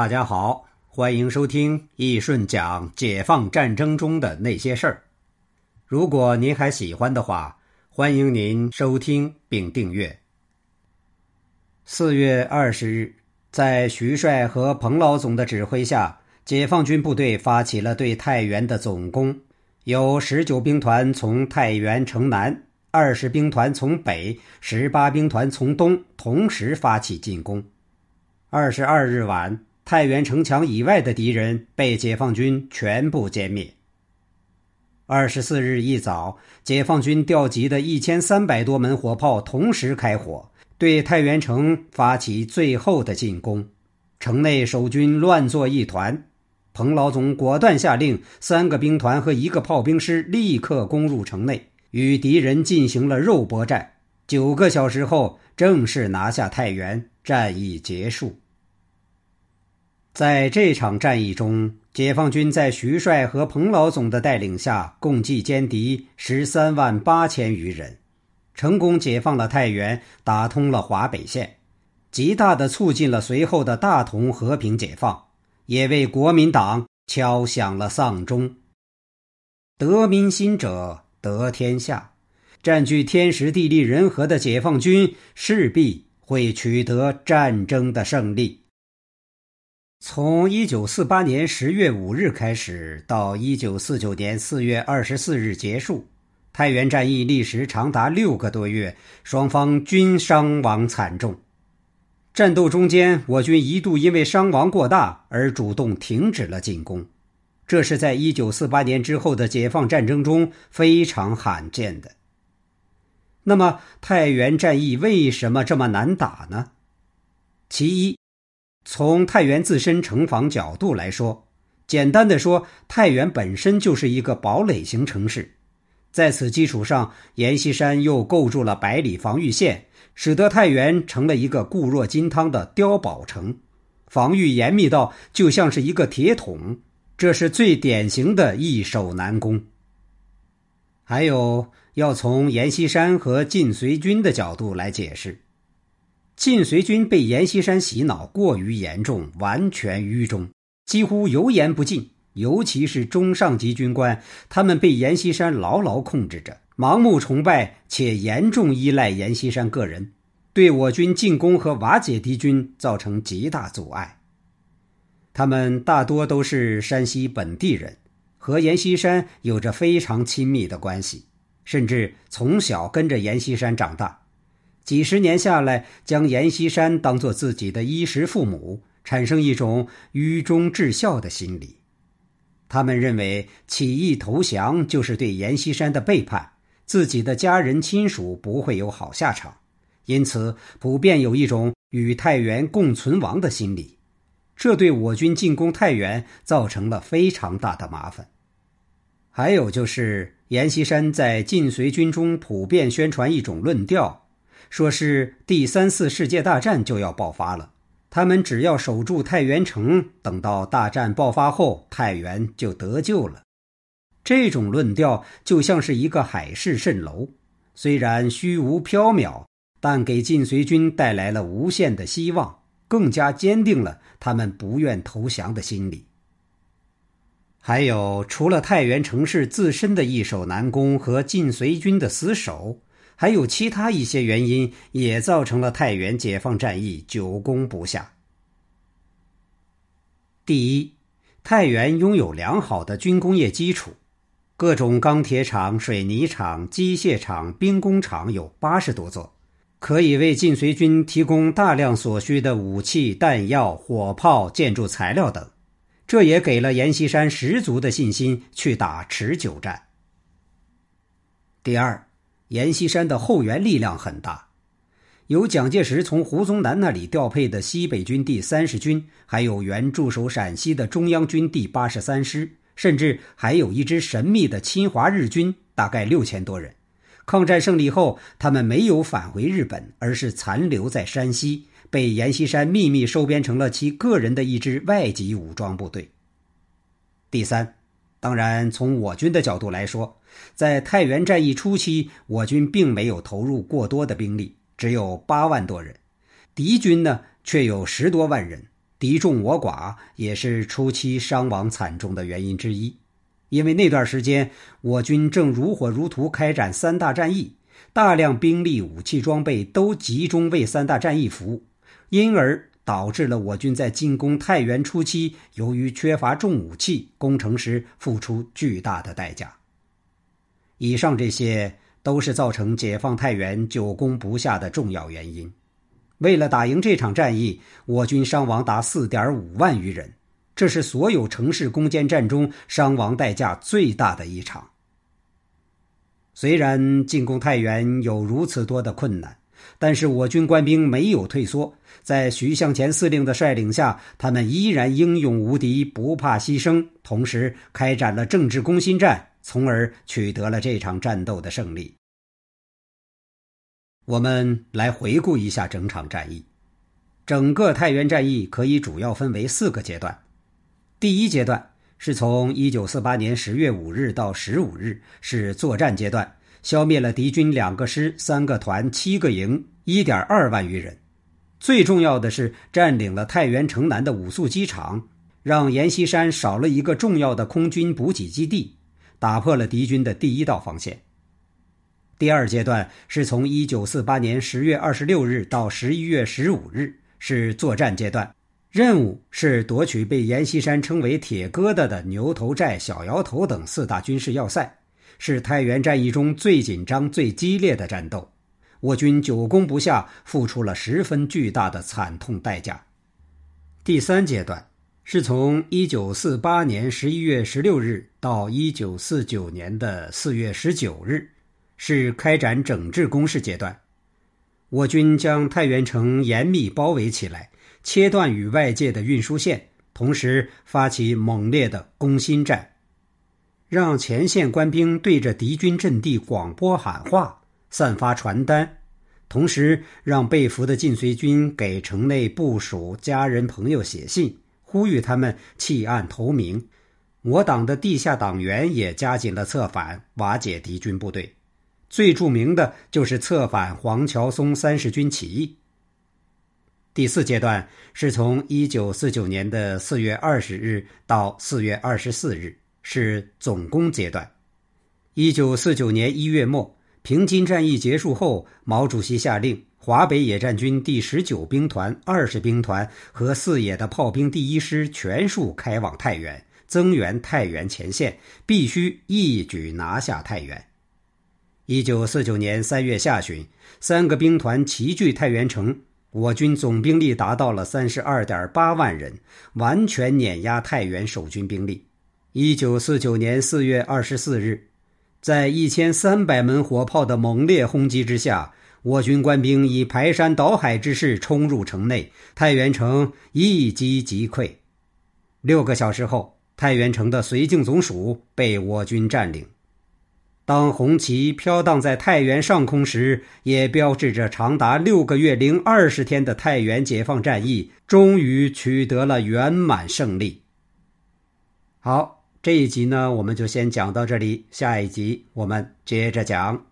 大家好，欢迎收听易顺讲解放战争中的那些事儿。如果您还喜欢的话，欢迎您收听并订阅。四月二十日，在徐帅和彭老总的指挥下，解放军部队发起了对太原的总攻，由十九兵团从太原城南，二十兵团从北，十八兵团从东同时发起进攻。二十二日晚。太原城墙以外的敌人被解放军全部歼灭。二十四日一早，解放军调集的一千三百多门火炮同时开火，对太原城发起最后的进攻。城内守军乱作一团，彭老总果断下令，三个兵团和一个炮兵师立刻攻入城内，与敌人进行了肉搏战。九个小时后，正式拿下太原，战役结束。在这场战役中，解放军在徐帅和彭老总的带领下，共计歼敌十三万八千余人，成功解放了太原，打通了华北线，极大的促进了随后的大同和平解放，也为国民党敲响了丧钟。得民心者得天下，占据天时地利人和的解放军势必会取得战争的胜利。从一九四八年十月五日开始，到一九四九年四月二十四日结束，太原战役历时长达六个多月，双方均伤亡惨重。战斗中间，我军一度因为伤亡过大而主动停止了进攻，这是在一九四八年之后的解放战争中非常罕见的。那么，太原战役为什么这么难打呢？其一。从太原自身城防角度来说，简单的说，太原本身就是一个堡垒型城市，在此基础上，阎锡山又构筑了百里防御线，使得太原成了一个固若金汤的碉堡城，防御严密到就像是一个铁桶，这是最典型的易守难攻。还有，要从阎锡山和晋绥军的角度来解释。晋绥军被阎锡山洗脑过于严重，完全愚忠，几乎油盐不进。尤其是中上级军官，他们被阎锡山牢牢控制着，盲目崇拜且严重依赖阎锡山个人，对我军进攻和瓦解敌军造成极大阻碍。他们大多都是山西本地人，和阎锡山有着非常亲密的关系，甚至从小跟着阎锡山长大。几十年下来，将阎锡山当做自己的衣食父母，产生一种愚忠至孝的心理。他们认为起义投降就是对阎锡山的背叛，自己的家人亲属不会有好下场，因此普遍有一种与太原共存亡的心理。这对我军进攻太原造成了非常大的麻烦。还有就是阎锡山在晋绥军中普遍宣传一种论调。说是第三次世界大战就要爆发了，他们只要守住太原城，等到大战爆发后，太原就得救了。这种论调就像是一个海市蜃楼，虽然虚无缥缈，但给晋绥军带来了无限的希望，更加坚定了他们不愿投降的心理。还有，除了太原城市自身的易守难攻和晋绥军的死守。还有其他一些原因，也造成了太原解放战役久攻不下。第一，太原拥有良好的军工业基础，各种钢铁厂、水泥厂、机械厂、兵工厂有八十多座，可以为晋绥军提供大量所需的武器、弹药、火炮、建筑材料等，这也给了阎锡山十足的信心去打持久战。第二。阎锡山的后援力量很大，有蒋介石从胡宗南那里调配的西北军第三十军，还有原驻守陕西的中央军第八十三师，甚至还有一支神秘的侵华日军，大概六千多人。抗战胜利后，他们没有返回日本，而是残留在山西，被阎锡山秘密收编成了其个人的一支外籍武装部队。第三。当然，从我军的角度来说，在太原战役初期，我军并没有投入过多的兵力，只有八万多人，敌军呢却有十多万人，敌众我寡也是初期伤亡惨重的原因之一。因为那段时间我军正如火如荼开展三大战役，大量兵力、武器装备都集中为三大战役服务，因而导致了我军在进攻太原初期，由于缺乏重武器，攻城时付出巨大的代价。以上这些都是造成解放太原久攻不下的重要原因。为了打赢这场战役，我军伤亡达四点五万余人，这是所有城市攻坚战中伤亡代价最大的一场。虽然进攻太原有如此多的困难，但是我军官兵没有退缩，在徐向前司令的率领下，他们依然英勇无敌，不怕牺牲，同时开展了政治攻心战，从而取得了这场战斗的胜利。我们来回顾一下整场战役。整个太原战役可以主要分为四个阶段。第一阶段是从一九四八年十月五日到十五日，是作战阶段，消灭了敌军两个师、三个团、七个营，一点二万余人。最重要的是占领了太原城南的五宿机场，让阎锡山少了一个重要的空军补给基地，打破了敌军的第一道防线。第二阶段是从一九四八年十月二十六日到十一月十五日，是作战阶段，任务是夺取被阎锡山称为“铁疙瘩”的牛头寨、小窑头等四大军事要塞，是太原战役中最紧张、最激烈的战斗。我军久攻不下，付出了十分巨大的惨痛代价。第三阶段是从一九四八年十一月十六日到一九四九年的四月十九日。是开展整治攻势阶段，我军将太原城严密包围起来，切断与外界的运输线，同时发起猛烈的攻心战，让前线官兵对着敌军阵地广播喊话、散发传单，同时让被俘的晋绥军给城内部署、家人、朋友写信，呼吁他们弃暗投明。我党的地下党员也加紧了策反，瓦解敌军部队。最著名的就是策反黄桥松三十军起义。第四阶段是从一九四九年的四月二十日到四月二十四日，是总攻阶段。一九四九年一月末，平津战役结束后，毛主席下令华北野战军第十九兵团、二十兵团和四野的炮兵第一师全数开往太原，增援太原前线，必须一举拿下太原。一九四九年三月下旬，三个兵团齐聚太原城，我军总兵力达到了三十二点八万人，完全碾压太原守军兵力。一九四九年四月二十四日，在一千三百门火炮的猛烈轰击之下，我军官兵以排山倒海之势冲入城内，太原城一击即溃。六个小时后，太原城的绥靖总署被我军占领。当红旗飘荡在太原上空时，也标志着长达六个月零二十天的太原解放战役终于取得了圆满胜利。好，这一集呢，我们就先讲到这里，下一集我们接着讲。